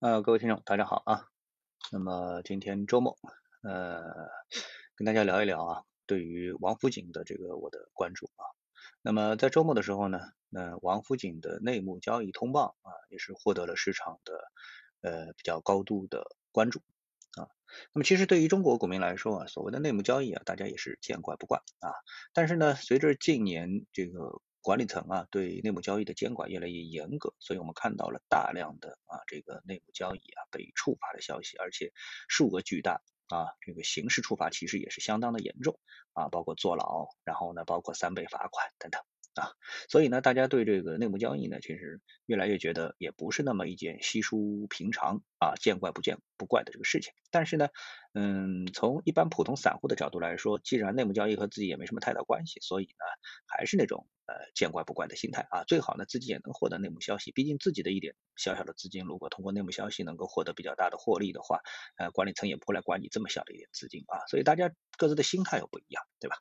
呃，各位听众，大家好啊。那么今天周末，呃，跟大家聊一聊啊，对于王府井的这个我的关注啊。那么在周末的时候呢，那王府井的内幕交易通报啊，也是获得了市场的呃比较高度的关注啊。那么其实对于中国股民来说啊，所谓的内幕交易啊，大家也是见怪不怪啊。但是呢，随着近年这个管理层啊对内幕交易的监管越来越严格，所以我们看到了大量的啊这个内幕交易啊被处罚的消息，而且数额巨大啊，这个刑事处罚其实也是相当的严重啊，包括坐牢，然后呢包括三倍罚款等等。啊，所以呢，大家对这个内幕交易呢，其实越来越觉得也不是那么一件稀疏平常啊，见怪不见不怪的这个事情。但是呢，嗯，从一般普通散户的角度来说，既然内幕交易和自己也没什么太大关系，所以呢，还是那种呃见怪不怪的心态啊。最好呢，自己也能获得内幕消息，毕竟自己的一点小小的资金，如果通过内幕消息能够获得比较大的获利的话，呃，管理层也不会来管你这么小的一点资金啊。所以大家各自的心态又不一样，对吧？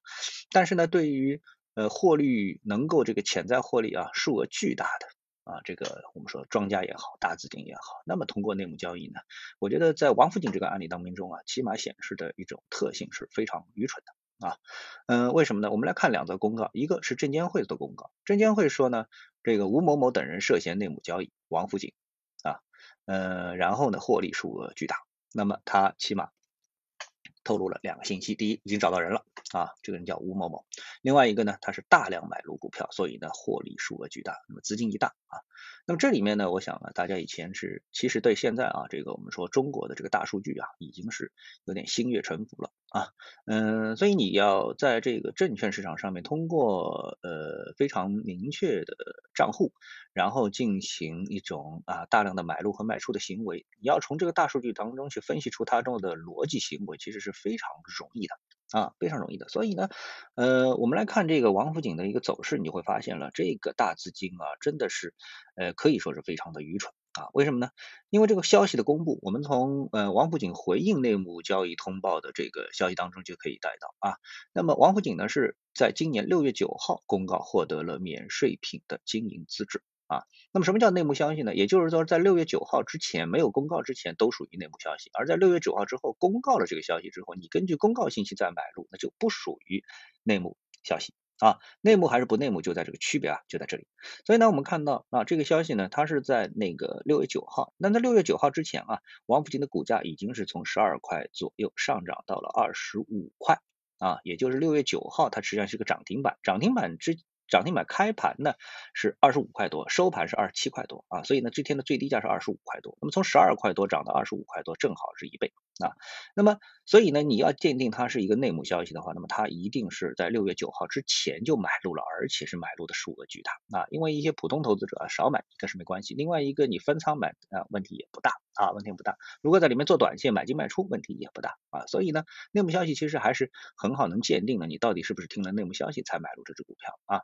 但是呢，对于呃，获利能够这个潜在获利啊，数额巨大的啊，这个我们说庄家也好，大资金也好，那么通过内幕交易呢，我觉得在王府井这个案例当中啊，起码显示的一种特性是非常愚蠢的啊。嗯，为什么呢？我们来看两则公告，一个是证监会的公告，证监会说呢，这个吴某某等人涉嫌内幕交易王府井啊，嗯，然后呢获利数额巨大，那么他起码。透露了两个信息，第一，已经找到人了啊，这个人叫吴某某。另外一个呢，他是大量买入股票，所以呢，获利数额巨大，那么资金一大啊。那么这里面呢，我想啊，大家以前是，其实对现在啊，这个我们说中国的这个大数据啊，已经是有点心悦诚服了啊。嗯，所以你要在这个证券市场上面，通过呃非常明确的账户，然后进行一种啊大量的买入和卖出的行为，你要从这个大数据当中去分析出它中的逻辑行为，其实是非常容易的。啊，非常容易的。所以呢，呃，我们来看这个王府井的一个走势，你会发现了，这个大资金啊，真的是，呃，可以说是非常的愚蠢啊。为什么呢？因为这个消息的公布，我们从呃王府井回应内幕交易通报的这个消息当中就可以带到啊。那么王府井呢是在今年六月九号公告获得了免税品的经营资质。啊，那么什么叫内幕消息呢？也就是说，在六月九号之前没有公告之前都属于内幕消息，而在六月九号之后公告了这个消息之后，你根据公告信息再买入，那就不属于内幕消息啊。内幕还是不内幕，就在这个区别啊，就在这里。所以呢，我们看到啊，这个消息呢，它是在那个六月九号，那在六月九号之前啊，王府井的股价已经是从十二块左右上涨到了二十五块啊，也就是六月九号它实际上是个涨停板，涨停板之。涨停板开盘呢是二十五块多，收盘是二十七块多啊，所以呢这天的最低价是二十五块多，那么从十二块多涨到二十五块多，正好是一倍啊。那么所以呢你要鉴定它是一个内幕消息的话，那么它一定是在六月九号之前就买入了，而且是买入的数额巨大啊。因为一些普通投资者啊少买一个是没关系，另外一个你分仓买啊问题也不大啊，问题不大。如果在里面做短线买进卖出，问题也不大啊。所以呢内幕消息其实还是很好能鉴定的，你到底是不是听了内幕消息才买入这只股票啊？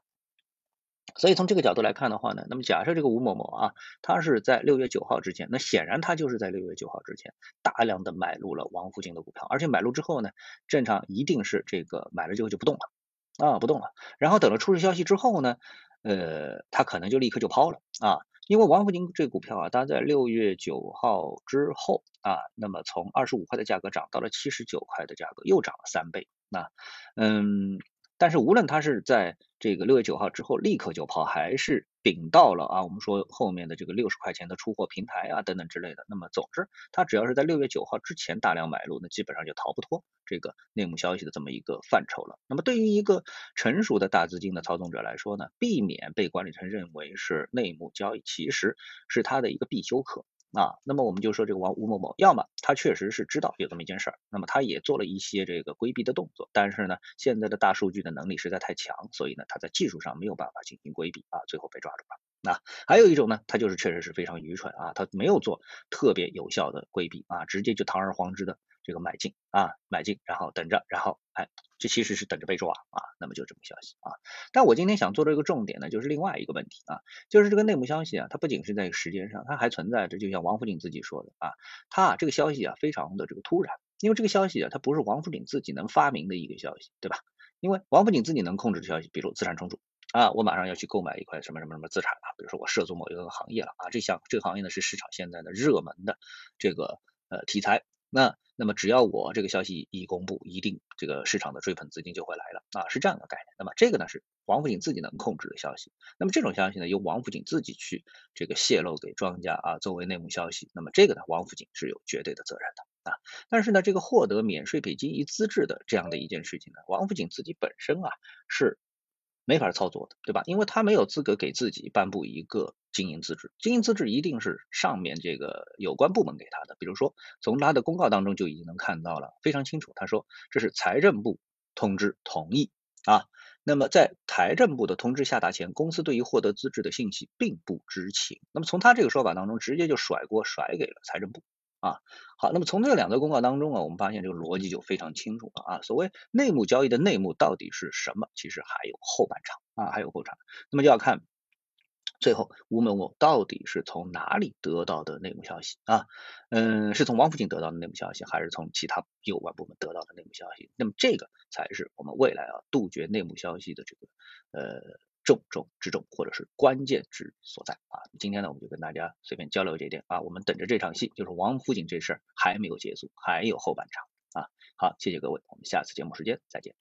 所以从这个角度来看的话呢，那么假设这个吴某某啊，他是在六月九号之前，那显然他就是在六月九号之前大量的买入了王府井的股票，而且买入之后呢，正常一定是这个买了之后就不动了啊，不动了，然后等了出事消息之后呢，呃，他可能就立刻就抛了啊，因为王府井这股票啊，它在六月九号之后啊，那么从二十五块的价格涨到了七十九块的价格，又涨了三倍，那嗯。但是无论他是在这个六月九号之后立刻就抛，还是顶到了啊，我们说后面的这个六十块钱的出货平台啊等等之类的，那么总之他只要是在六月九号之前大量买入，那基本上就逃不脱这个内幕消息的这么一个范畴了。那么对于一个成熟的大资金的操纵者来说呢，避免被管理层认为是内幕交易，其实是他的一个必修课。啊，那么我们就说这个王吴某某，要么他确实是知道有这么一件事儿，那么他也做了一些这个规避的动作，但是呢，现在的大数据的能力实在太强，所以呢，他在技术上没有办法进行规避啊，最后被抓住了。那还有一种呢，他就是确实是非常愚蠢啊，他没有做特别有效的规避啊，直接就堂而皇之的。这个买进啊，买进，然后等着，然后哎，这其实是等着被抓啊，那么就这么消息啊。但我今天想做的一个重点呢，就是另外一个问题啊，就是这个内幕消息啊，它不仅是在时间上，它还存在着，就像王府井自己说的啊，它这个消息啊非常的这个突然，因为这个消息啊，它不是王府井自己能发明的一个消息，对吧？因为王府井自己能控制的消息，比如资产重组啊，我马上要去购买一块什么什么什么资产了，比如说我涉足某一个行业了啊，这项这个行业呢是市场现在的热门的这个呃题材，那那么只要我这个消息一公布，一定这个市场的追捧资金就会来了啊，是这样的概念。那么这个呢是王府井自己能控制的消息，那么这种消息呢由王府井自己去这个泄露给庄家啊作为内幕消息，那么这个呢王府井是有绝对的责任的啊。但是呢这个获得免税北京一资质的这样的一件事情呢，王府井自己本身啊是。没法操作的，对吧？因为他没有资格给自己颁布一个经营资质，经营资质一定是上面这个有关部门给他的。比如说，从他的公告当中就已经能看到了，非常清楚。他说这是财政部通知同意啊。那么在财政部的通知下达前，公司对于获得资质的信息并不知情。那么从他这个说法当中，直接就甩锅甩给了财政部。啊，好，那么从这两则公告当中啊，我们发现这个逻辑就非常清楚了啊。所谓内幕交易的内幕到底是什么？其实还有后半场啊，还有后场。那么就要看最后吴某某到底是从哪里得到的内幕消息啊？嗯，是从王府井得到的内幕消息，还是从其他有关部门得到的内幕消息？那么这个才是我们未来啊杜绝内幕消息的这个呃。重中之重，或者是关键之所在啊！今天呢，我们就跟大家随便交流这一点啊。我们等着这场戏，就是王府井这事儿还没有结束，还有后半场啊。好，谢谢各位，我们下次节目时间再见。